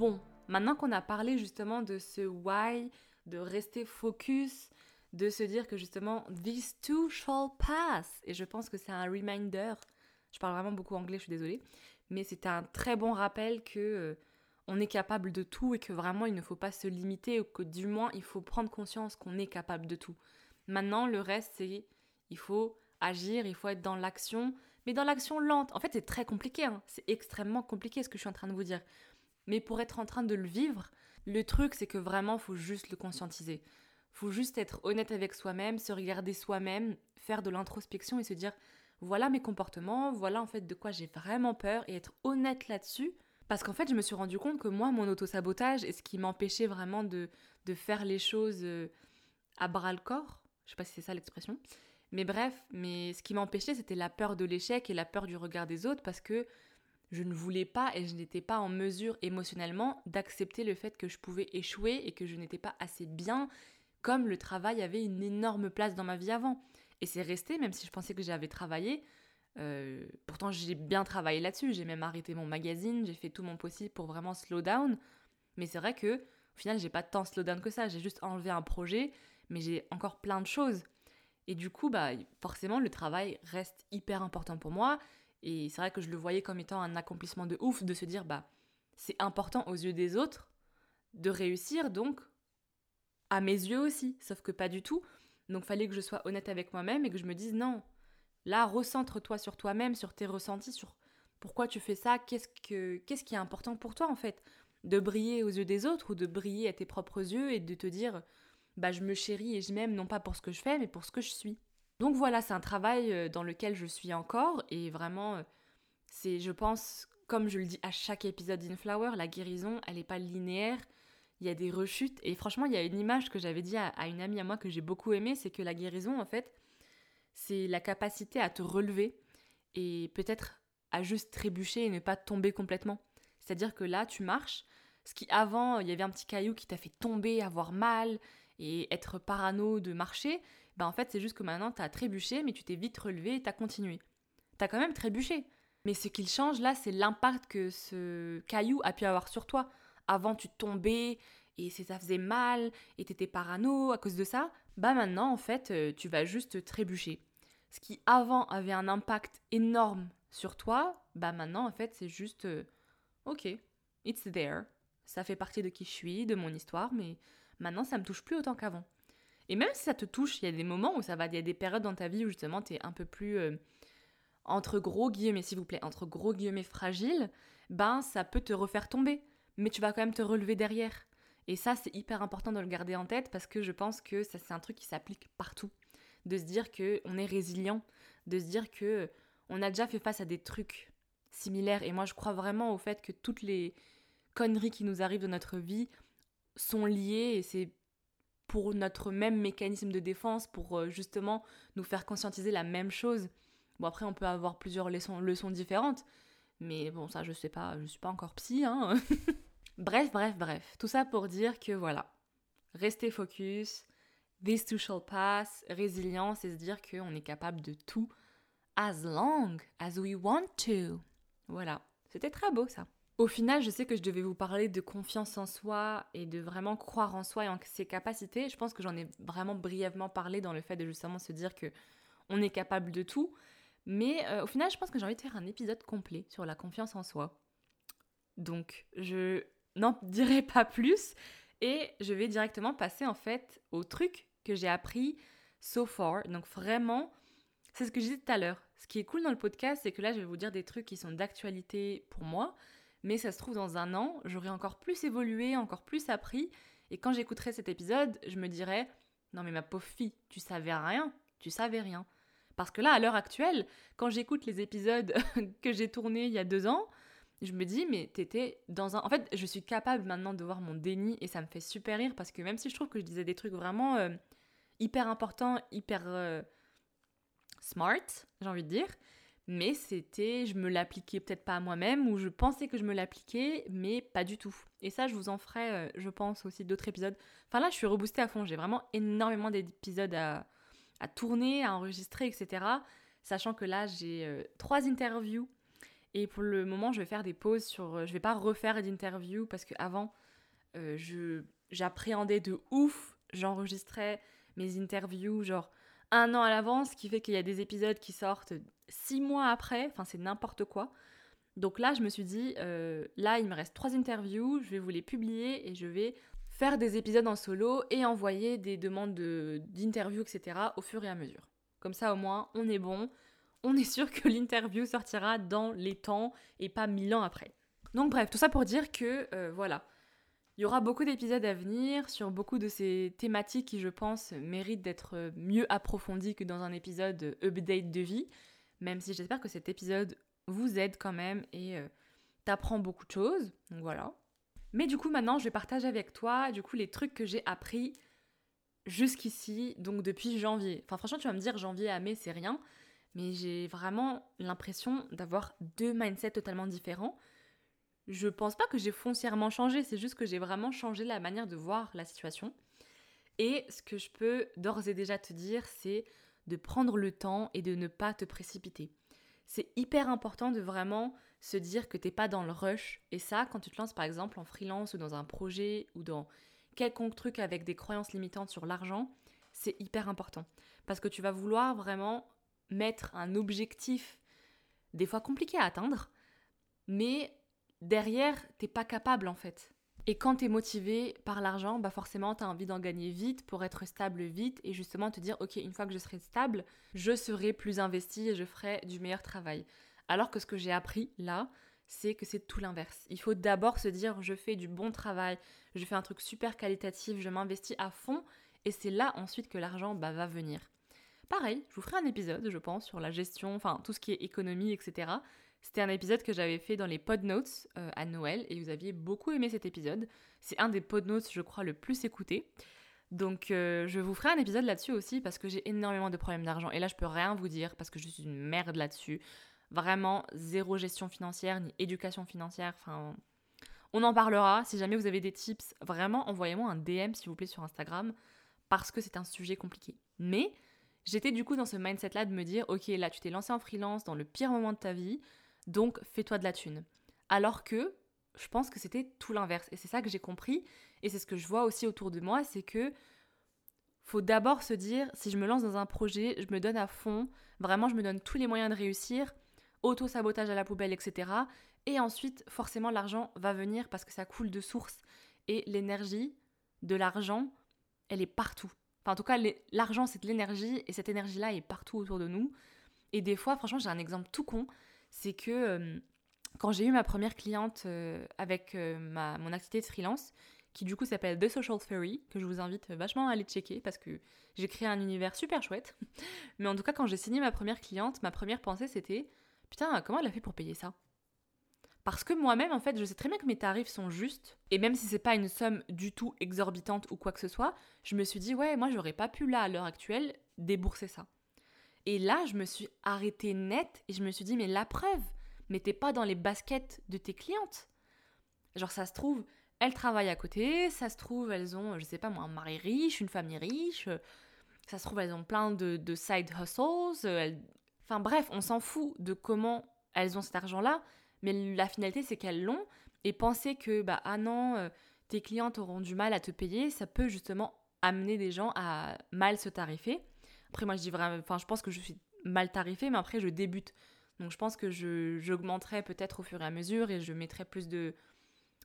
Bon, maintenant qu'on a parlé justement de ce why, de rester focus, de se dire que justement this too shall pass, et je pense que c'est un reminder. Je parle vraiment beaucoup anglais, je suis désolée, mais c'est un très bon rappel que euh, on est capable de tout et que vraiment il ne faut pas se limiter ou que du moins il faut prendre conscience qu'on est capable de tout. Maintenant, le reste c'est il faut agir, il faut être dans l'action, mais dans l'action lente. En fait, c'est très compliqué, hein. c'est extrêmement compliqué ce que je suis en train de vous dire. Mais pour être en train de le vivre, le truc, c'est que vraiment, faut juste le conscientiser. Faut juste être honnête avec soi-même, se regarder soi-même, faire de l'introspection et se dire voilà mes comportements, voilà en fait de quoi j'ai vraiment peur et être honnête là-dessus. Parce qu'en fait, je me suis rendu compte que moi, mon auto-sabotage et ce qui m'empêchait vraiment de, de faire les choses euh, à bras le corps, je sais pas si c'est ça l'expression, mais bref, mais ce qui m'empêchait, c'était la peur de l'échec et la peur du regard des autres parce que je ne voulais pas et je n'étais pas en mesure émotionnellement d'accepter le fait que je pouvais échouer et que je n'étais pas assez bien, comme le travail avait une énorme place dans ma vie avant. Et c'est resté, même si je pensais que j'avais travaillé. Euh, pourtant, j'ai bien travaillé là-dessus. J'ai même arrêté mon magazine, j'ai fait tout mon possible pour vraiment slow down. Mais c'est vrai que, au final, j'ai pas tant slow down que ça. J'ai juste enlevé un projet, mais j'ai encore plein de choses. Et du coup, bah, forcément, le travail reste hyper important pour moi. Et c'est vrai que je le voyais comme étant un accomplissement de ouf de se dire, bah, c'est important aux yeux des autres de réussir, donc à mes yeux aussi, sauf que pas du tout. Donc fallait que je sois honnête avec moi-même et que je me dise non. Là, recentre-toi sur toi-même, sur tes ressentis, sur pourquoi tu fais ça, qu'est-ce que qu'est-ce qui est important pour toi en fait, de briller aux yeux des autres ou de briller à tes propres yeux et de te dire bah je me chéris et je m'aime non pas pour ce que je fais mais pour ce que je suis. Donc voilà, c'est un travail euh, dans lequel je suis encore et vraiment, euh, c'est, je pense, comme je le dis à chaque épisode d'Inflower, la guérison, elle n'est pas linéaire. Il y a des rechutes et franchement, il y a une image que j'avais dit à, une amie à moi que j'ai beaucoup aimée, c'est que la guérison, en fait, c'est la capacité à te relever et peut-être à juste trébucher et ne pas tomber complètement. C'est-à-dire que là, tu marches, ce qui avant, il y avait un petit caillou qui t'a fait tomber, avoir mal et être parano de marcher, bah, en fait c'est juste que maintenant t'as trébuché mais tu t'es vite relevé et t'as continué. T'as quand même trébuché, Mais ce qu'il change là, c'est l'impact que ce caillou a pu avoir sur toi. Avant, tu tombais et ça faisait mal et t'étais parano à cause de ça. Bah maintenant, en fait, euh, tu vas juste trébucher. Ce qui avant avait un impact énorme sur toi, bah maintenant, en fait, c'est juste euh, ok, it's there. Ça fait partie de qui je suis, de mon histoire, mais maintenant, ça me touche plus autant qu'avant. Et même si ça te touche, il y a des moments où ça va, il y a des périodes dans ta vie où justement tu es un peu plus, euh, entre gros guillemets, s'il vous plaît, entre gros guillemets fragile, ben ça peut te refaire tomber. Mais tu vas quand même te relever derrière. Et ça, c'est hyper important de le garder en tête parce que je pense que ça, c'est un truc qui s'applique partout. De se dire qu'on est résilient, de se dire que on a déjà fait face à des trucs similaires. Et moi, je crois vraiment au fait que toutes les conneries qui nous arrivent dans notre vie sont liées et c'est pour notre même mécanisme de défense, pour euh, justement nous faire conscientiser la même chose. Bon, après, on peut avoir plusieurs leçons, différentes, mais bon, ça, je sais pas, je suis pas encore psy, hein. bref, bref, bref. Tout ça pour dire que voilà, rester focus, this too shall pass, résilience et se dire qu'on est capable de tout as long as we want to. Voilà, c'était très beau ça. Au final, je sais que je devais vous parler de confiance en soi et de vraiment croire en soi et en ses capacités. Je pense que j'en ai vraiment brièvement parlé dans le fait de justement se dire que on est capable de tout. Mais euh, au final, je pense que j'ai envie de faire un épisode complet sur la confiance en soi. Donc, je n'en dirai pas plus et je vais directement passer en fait au truc que j'ai appris so far. Donc vraiment, c'est ce que je disais tout à l'heure. Ce qui est cool dans le podcast, c'est que là, je vais vous dire des trucs qui sont d'actualité pour moi, mais ça se trouve, dans un an, j'aurai encore plus évolué, encore plus appris. Et quand j'écouterai cet épisode, je me dirai Non, mais ma pauvre fille, tu savais rien, tu savais rien. Parce que là, à l'heure actuelle, quand j'écoute les épisodes que j'ai tournés il y a deux ans, je me dis, mais t'étais dans un. En fait, je suis capable maintenant de voir mon déni et ça me fait super rire parce que même si je trouve que je disais des trucs vraiment euh, hyper importants, hyper euh, smart, j'ai envie de dire, mais c'était, je me l'appliquais peut-être pas à moi-même, ou je pensais que je me l'appliquais, mais pas du tout. Et ça, je vous en ferai, euh, je pense, aussi d'autres épisodes. Enfin là, je suis reboostée à fond, j'ai vraiment énormément d'épisodes à, tourner, à enregistrer, etc. Sachant que là, j'ai euh, trois interviews, et pour le moment, je vais faire des pauses sur... Euh, je vais pas refaire d'interviews, parce qu'avant, je j'appréhendais de ouf, j'enregistrais mes interviews, genre un an à l'avance, ce qui fait qu'il y a des épisodes qui sortent six mois après, enfin c'est n'importe quoi. Donc là, je me suis dit, euh, là, il me reste trois interviews, je vais vous les publier et je vais faire des épisodes en solo et envoyer des demandes d'interviews, etc. au fur et à mesure. Comme ça, au moins, on est bon, on est sûr que l'interview sortira dans les temps et pas mille ans après. Donc bref, tout ça pour dire que, euh, voilà, il y aura beaucoup d'épisodes à venir sur beaucoup de ces thématiques qui, je pense, méritent d'être mieux approfondies que dans un épisode update de vie même si j'espère que cet épisode vous aide quand même et euh, t'apprend beaucoup de choses. Donc voilà. Mais du coup, maintenant, je vais partager avec toi, du coup, les trucs que j'ai appris jusqu'ici, donc depuis janvier. Enfin, franchement, tu vas me dire janvier à mai, c'est rien. Mais j'ai vraiment l'impression d'avoir deux mindsets totalement différents. Je pense pas que j'ai foncièrement changé, c'est juste que j'ai vraiment changé la manière de voir la situation. Et ce que je peux d'ores et déjà te dire, c'est de prendre le temps et de ne pas te précipiter. C'est hyper important de vraiment se dire que t'es pas dans le rush. Et ça, quand tu te lances par exemple en freelance ou dans un projet ou dans quelconque truc avec des croyances limitantes sur l'argent, c'est hyper important. Parce que tu vas vouloir vraiment mettre un objectif, des fois compliqué à atteindre, mais derrière, t'es pas capable en fait. Et quand tu es motivé par l'argent, bah forcément, tu as envie d'en gagner vite pour être stable vite et justement te dire, ok, une fois que je serai stable, je serai plus investi et je ferai du meilleur travail. Alors que ce que j'ai appris là, c'est que c'est tout l'inverse. Il faut d'abord se dire, je fais du bon travail, je fais un truc super qualitatif, je m'investis à fond et c'est là ensuite que l'argent bah, va venir. Pareil, je vous ferai un épisode, je pense, sur la gestion, enfin tout ce qui est économie, etc. C'était un épisode que j'avais fait dans les pod notes euh, à Noël et vous aviez beaucoup aimé cet épisode. C'est un des pod notes, je crois, le plus écouté. Donc euh, je vous ferai un épisode là-dessus aussi parce que j'ai énormément de problèmes d'argent. Et là, je peux rien vous dire parce que je suis une merde là-dessus. Vraiment zéro gestion financière ni éducation financière. Enfin, on en parlera. Si jamais vous avez des tips, vraiment envoyez-moi un DM s'il vous plaît sur Instagram parce que c'est un sujet compliqué. Mais j'étais du coup dans ce mindset-là de me dire, ok, là tu t'es lancé en freelance dans le pire moment de ta vie donc fais-toi de la thune. Alors que je pense que c'était tout l'inverse. Et c'est ça que j'ai compris, et c'est ce que je vois aussi autour de moi, c'est que faut d'abord se dire, si je me lance dans un projet, je me donne à fond, vraiment je me donne tous les moyens de réussir, auto-sabotage à la poubelle, etc. Et ensuite, forcément, l'argent va venir parce que ça coule de source. Et l'énergie de l'argent, elle est partout. Enfin, en tout cas, l'argent, c'est de l'énergie, et cette énergie-là est partout autour de nous. Et des fois, franchement, j'ai un exemple tout con, c'est que euh, quand j'ai eu ma première cliente euh, avec euh, ma, mon activité de freelance, qui du coup s'appelle The Social Fairy, que je vous invite vachement à aller checker parce que j'ai créé un univers super chouette. Mais en tout cas, quand j'ai signé ma première cliente, ma première pensée c'était Putain, comment elle a fait pour payer ça? Parce que moi-même, en fait, je sais très bien que mes tarifs sont justes. Et même si c'est pas une somme du tout exorbitante ou quoi que ce soit, je me suis dit, ouais, moi, j'aurais pas pu là, à l'heure actuelle, débourser ça. Et là, je me suis arrêtée net et je me suis dit, mais la preuve, mais t'es pas dans les baskets de tes clientes. Genre, ça se trouve, elles travaillent à côté, ça se trouve, elles ont, je sais pas moi, un mari riche, une famille riche, ça se trouve, elles ont plein de, side hustles, enfin bref, on s'en fout de comment elles ont cet argent-là, mais la finalité, c'est qu'elles l'ont. Et penser que, bah, ah non, euh, tes clientes auront du mal à te payer, ça peut justement amener des gens à mal se tarifer. Après, moi, je dis vraiment, enfin, je pense que je suis mal tarifée, mais après, je débute. Donc, je pense que j'augmenterai peut-être au fur et à mesure et je mettrai plus de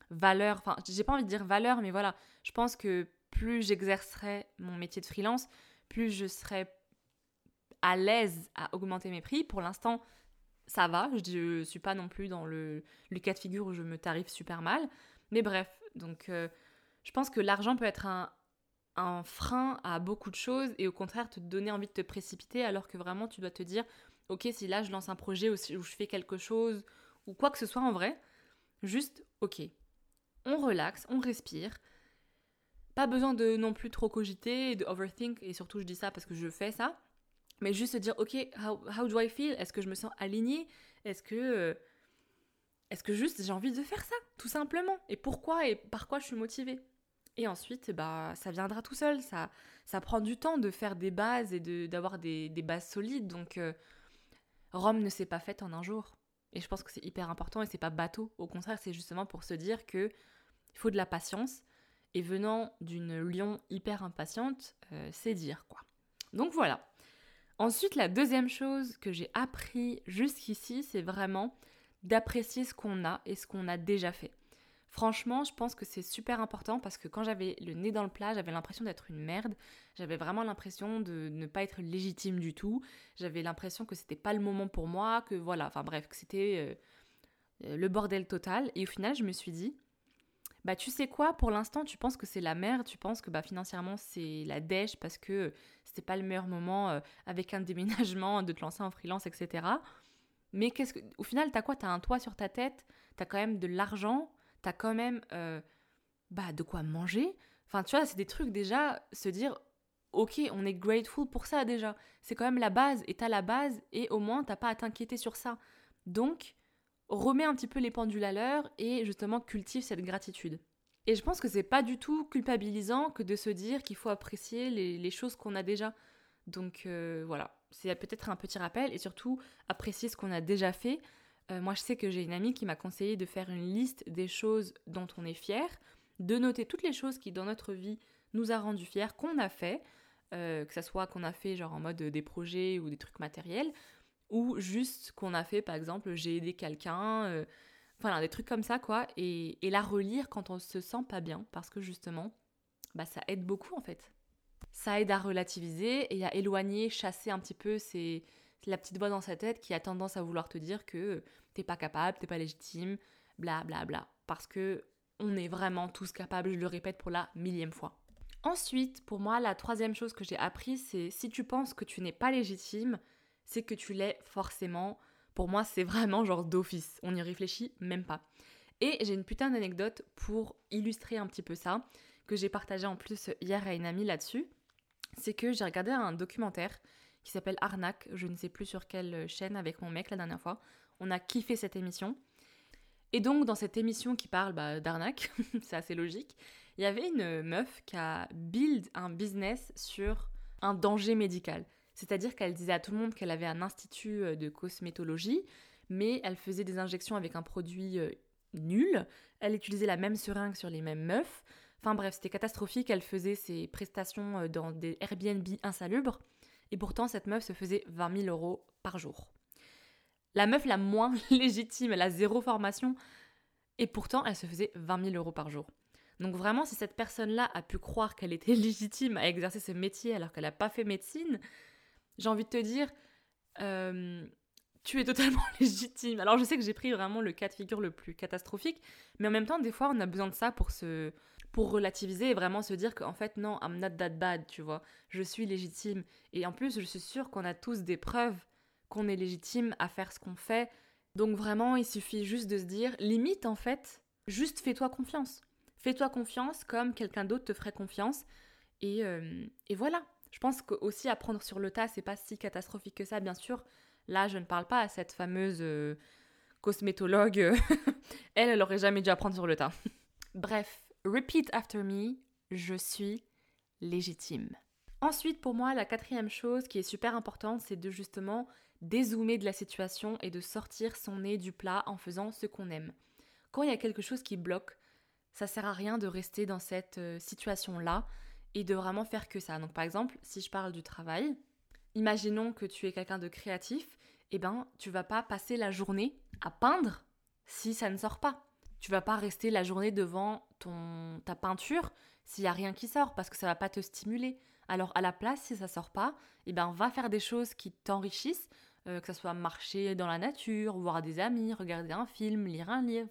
valeur. Enfin, j'ai pas envie de dire valeur, mais voilà. Je pense que plus j'exercerai mon métier de freelance, plus je serai à l'aise à augmenter mes prix. Pour l'instant, ça va. Je ne suis pas non plus dans le, cas de figure où je me tarife super mal. Mais bref, donc euh, je pense que l'argent peut être un, un frein à beaucoup de choses et au contraire te donner envie de te précipiter alors que vraiment tu dois te dire ok si là je lance un projet ou, je fais quelque chose ou quoi que ce soit en vrai, juste ok, on relaxe, on respire. Pas besoin de non plus trop cogiter, de overthink, et surtout je dis ça parce que je fais ça. Mais juste se dire, ok, how, do I feel? Est-ce que je me sens alignée? Est-ce que, euh, est-ce que juste j'ai envie de faire ça, tout simplement? Et pourquoi et par quoi je suis motivée? Et ensuite, bah, ça viendra tout seul. Ça, ça prend du temps de faire des bases et d'avoir des, des, bases solides. Donc, euh, Rome ne s'est pas faite en un jour. Et je pense que c'est hyper important et c'est pas bateau. Au contraire, c'est justement pour se dire que il faut de la patience. Et venant d'une lion hyper impatiente, euh, c'est dire quoi. Donc voilà. Ensuite, la deuxième chose que j'ai appris jusqu'ici, c'est vraiment d'apprécier ce qu'on a et ce qu'on a déjà fait. Franchement, je pense que c'est super important parce que quand j'avais le nez dans le plat, j'avais l'impression d'être une merde. J'avais vraiment l'impression de ne pas être légitime du tout. J'avais l'impression que c'était pas le moment pour moi, que voilà, enfin bref, que c'était euh, le bordel total. Et au final, je me suis dit, bah tu sais quoi, pour l'instant tu penses que c'est la merde, tu penses que bah financièrement c'est la dèche parce que c'était pas le meilleur moment euh, avec un déménagement de te lancer en freelance, etc. Mais qu'est-ce que, au final t'as quoi? T'as un toit sur ta tête, t'as quand même de l'argent, t'as quand même euh, bah de quoi manger. Enfin tu vois, c'est des trucs déjà se dire ok, on est grateful pour ça déjà. C'est quand même la base, et t'as la base, et au moins t'as pas à t'inquiéter sur ça. Donc, remets un petit peu les pendules à l'heure et justement cultive cette gratitude. Et je pense que c'est pas du tout culpabilisant que de se dire qu'il faut apprécier les, choses qu'on a déjà. Donc euh, voilà, c'est peut-être un petit rappel et surtout apprécier ce qu'on a déjà fait. Euh, moi je sais que j'ai une amie qui m'a conseillé de faire une liste des choses dont on est fier, de noter toutes les choses qui dans notre vie nous a rendu fiers, qu'on a fait, euh, que ce soit qu'on a fait genre en mode des projets ou des trucs matériels, ou juste qu'on a fait, par exemple, j'ai aidé quelqu'un, euh, enfin des trucs comme ça, quoi, et, la relire quand on se sent pas bien, parce que justement, bah, ça aide beaucoup en fait. Ça aide à relativiser et à éloigner, chasser un petit peu c'est la petite voix dans sa tête qui a tendance à vouloir te dire que t'es pas capable, t'es pas légitime, bla bla bla. Parce que on est vraiment tous capables, je le répète pour la millième fois. Ensuite, pour moi, la troisième chose que j'ai appris, c'est si tu penses que tu n'es pas légitime, c'est que tu l'es forcément. Pour moi, c'est vraiment genre d'office. On n'y réfléchit même pas. Et j'ai une putain d'anecdote pour illustrer un petit peu ça, que j'ai partagé en plus hier à une amie là-dessus. C'est que j'ai regardé un documentaire qui s'appelle Arnaque, je ne sais plus sur quelle chaîne avec mon mec la dernière fois. On a kiffé cette émission. Et donc, dans cette émission qui parle bah, d'arnaque, c'est assez logique, il y avait une meuf qui a build un business sur un danger médical. C'est-à-dire qu'elle disait à tout le monde qu'elle avait un institut euh, de cosmétologie, mais elle faisait des injections avec un produit euh, nul. Elle utilisait la même seringue sur les mêmes meufs. Enfin bref, c'était catastrophique. Elle faisait ses prestations euh, dans des Airbnb insalubres. Et pourtant, cette meuf se faisait 20 000 euros par jour. La meuf la moins légitime, elle a zéro formation. Et pourtant, elle se faisait 20 000 euros par jour. Donc vraiment, si cette personne-là a pu croire qu'elle était légitime à exercer ce métier alors qu'elle n'a pas fait médecine, j'ai envie de te dire, euh, tu es totalement légitime. Alors je sais que j'ai pris vraiment le cas de figure le plus catastrophique, mais en même temps, des fois, on a besoin de ça pour se pour relativiser et vraiment se dire qu'en fait, non, I'm not that bad, tu vois. Je suis légitime. Et en plus, je suis sûre qu'on a tous des preuves qu'on est légitime à faire ce qu'on fait. Donc vraiment, il suffit juste de se dire, limite en fait, juste fais-toi confiance. Fais-toi confiance comme quelqu'un d'autre te ferait confiance. Et, euh, et voilà. Je pense qu'aussi apprendre sur le tas, c'est pas si catastrophique que ça, bien sûr. Là, je ne parle pas à cette fameuse euh, cosmétologue. elle, elle aurait jamais dû apprendre sur le tas. Bref, repeat after me, je suis légitime. Ensuite, pour moi, la quatrième chose qui est super importante, c'est de justement dézoomer de la situation et de sortir son nez du plat en faisant ce qu'on aime. Quand il y a quelque chose qui bloque, ça sert à rien de rester dans cette euh, situation-là et de vraiment faire que ça. Donc par exemple, si je parle du travail, imaginons que tu es quelqu'un de créatif, eh ben tu vas pas passer la journée à peindre si ça ne sort pas. Tu vas pas rester la journée devant ton ta peinture s'il y a rien qui sort parce que ça va pas te stimuler. Alors à la place, si ça sort pas, eh ben va faire des choses qui t'enrichissent, euh, que ce soit marcher dans la nature, voir des amis, regarder un film, lire un livre,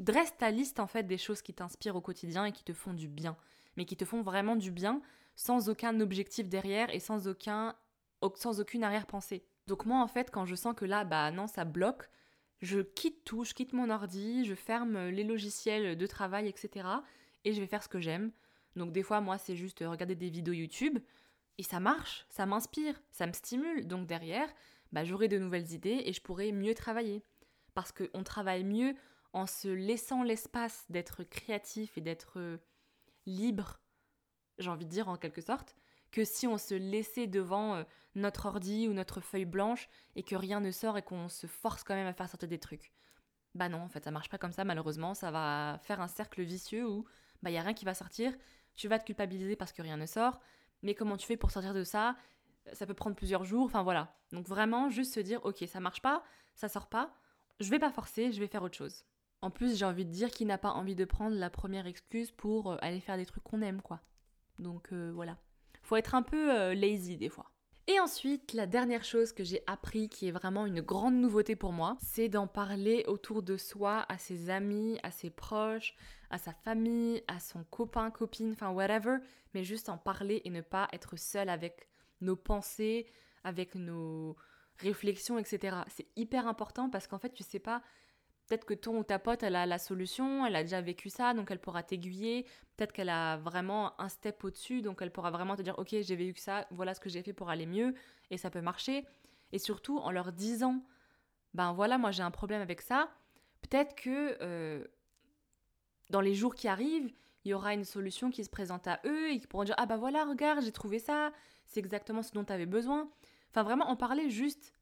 Dresse ta liste en fait des choses qui t'inspirent au quotidien et qui te font du bien, mais qui te font vraiment du bien sans aucun objectif derrière et sans aucun sans aucune arrière-pensée. Donc moi en fait quand je sens que là bah non ça bloque, je quitte tout, je quitte mon ordi, je ferme les logiciels de travail etc. et je vais faire ce que j'aime. Donc des fois moi c'est juste regarder des vidéos YouTube et ça marche, ça m'inspire, ça me stimule. Donc derrière bah j'aurai de nouvelles idées et je pourrai mieux travailler parce qu'on travaille mieux en se laissant l'espace d'être créatif et d'être euh, libre, j'ai envie de dire en quelque sorte, que si on se laissait devant euh, notre ordi ou notre feuille blanche et que rien ne sort et qu'on se force quand même à faire sortir des trucs. Bah non, en fait, ça marche pas comme ça, malheureusement, ça va faire un cercle vicieux où bah y a rien qui va sortir, tu vas te culpabiliser parce que rien ne sort, mais comment tu fais pour sortir de ça? Ça peut prendre plusieurs jours, enfin voilà. Donc vraiment, juste se dire, ok, ça marche pas, ça sort pas, je vais pas forcer, je vais faire autre chose. En plus, j'ai envie de dire qu'il n'a pas envie de prendre la première excuse pour euh, aller faire des trucs qu'on aime, quoi. Donc euh, voilà. Faut être un peu euh, lazy des fois. Et ensuite, la dernière chose que j'ai appris qui est vraiment une grande nouveauté pour moi, c'est d'en parler autour de soi, à ses amis, à ses proches, à sa famille, à son copain, copine, enfin whatever, mais juste en parler et ne pas être seul avec nos pensées, avec nos réflexions, etc. C'est hyper important parce qu'en fait, tu sais pas Peut-être que ton ou ta pote, elle a la solution, elle a déjà vécu ça, donc elle pourra t'aiguiller. Peut-être qu'elle a vraiment un step au-dessus, donc elle pourra vraiment te dire, ok, j'ai vécu ça, voilà ce que j'ai fait pour aller mieux, et ça peut marcher. Et surtout, en leur disant, ben voilà, moi j'ai un problème avec ça, peut-être que euh, dans les jours qui arrivent, il y aura une solution qui se présente à eux, et qui pourront dire, ah ben voilà, regarde, j'ai trouvé ça, c'est exactement ce dont tu avais besoin. Enfin, vraiment, en parler juste,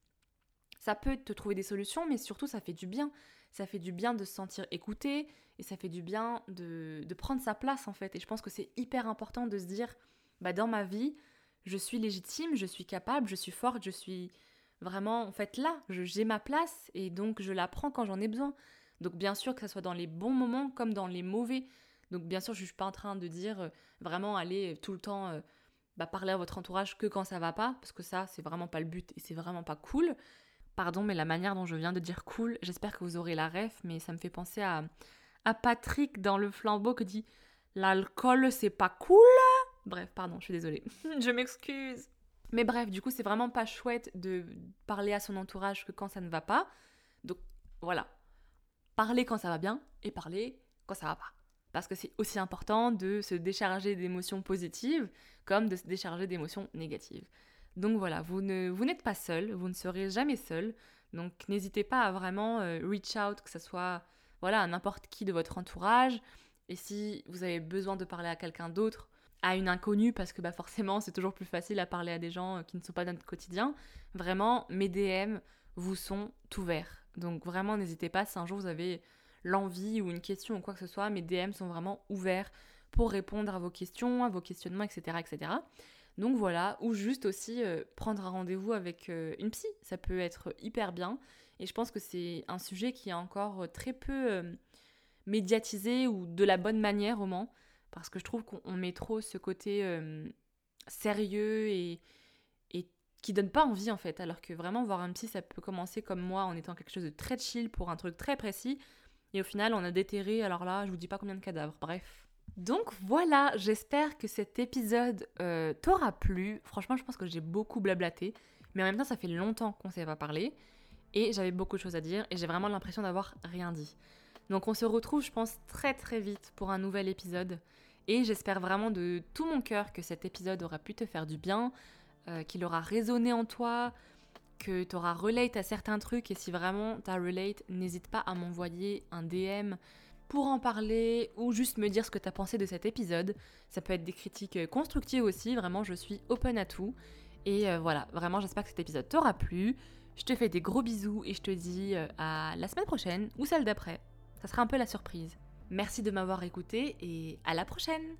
ça peut te trouver des solutions, mais surtout, ça fait du bien ça fait du bien de se sentir écouté et ça fait du bien de, prendre sa place en fait. Et je pense que c'est hyper important de se dire, bah dans ma vie, je suis légitime, je suis capable, je suis forte, je suis vraiment en fait là, j'ai ma place et donc je la prends quand j'en ai besoin. Donc bien sûr que ce soit dans les bons moments comme dans les mauvais. Donc bien sûr je suis pas en train de dire euh, vraiment aller tout le temps euh, bah, parler à votre entourage que quand ça va pas, parce que ça c'est vraiment pas le but et c'est vraiment pas cool. Pardon, mais la manière dont je viens de dire cool, j'espère que vous aurez la ref, mais ça me fait penser à, à Patrick dans le flambeau qui dit L'alcool, c'est pas cool Bref, pardon, je suis désolée. je m'excuse. Mais bref, du coup, c'est vraiment pas chouette de parler à son entourage que quand ça ne va pas. Donc voilà. Parler quand ça va bien et parler quand ça va pas. Parce que c'est aussi important de se décharger d'émotions positives comme de se décharger d'émotions négatives. Donc voilà, vous, ne, vous n'êtes pas seul, vous ne serez jamais seul. Donc n'hésitez pas à vraiment euh, reach out, que ce soit voilà, à n'importe qui de votre entourage. Et si vous avez besoin de parler à quelqu'un d'autre, à une inconnue, parce que bah, forcément c'est toujours plus facile à parler à des gens euh, qui ne sont pas dans notre quotidien, vraiment, mes DM vous sont ouverts. Donc vraiment, n'hésitez pas si un jour vous avez l'envie ou une question ou quoi que ce soit, mes DM sont vraiment ouverts pour répondre à vos questions, à vos questionnements, etc. etc. Donc voilà, ou juste aussi euh, prendre un rendez-vous avec euh, une psy, ça peut être hyper bien. Et je pense que c'est un sujet qui est encore très peu euh, médiatisé ou de la bonne manière au moins, parce que je trouve qu'on met trop ce côté sérieux et, et qui donne pas envie en fait, alors que vraiment voir un psy, ça peut commencer comme moi en étant quelque chose de très chill pour un truc très précis, et au final on a déterré, alors là je vous dis pas combien de cadavres, bref. Donc voilà, j'espère que cet épisode euh, t'aura plu. Franchement, je pense que j'ai beaucoup blablaté, mais en même temps, ça fait longtemps qu'on ne s'est pas parlé et j'avais beaucoup de choses à dire et j'ai vraiment l'impression d'avoir rien dit. Donc on se retrouve, je pense, très très vite pour un nouvel épisode et j'espère vraiment de tout mon cœur que cet épisode aura pu te faire du bien, euh, qu'il aura résonné en toi, que tu auras relate à certains trucs et si vraiment tu as relate, n'hésite pas à m'envoyer un DM pour en parler ou juste me dire ce que tu as pensé de cet épisode. Ça peut être des critiques euh, constructives aussi, vraiment je suis open à tout. Et euh, voilà, vraiment j'espère que cet épisode t'aura plu. Je te fais des gros bisous et je te dis euh, à la semaine prochaine ou celle d'après. Ça sera un peu la surprise. Merci de m'avoir écouté et à la prochaine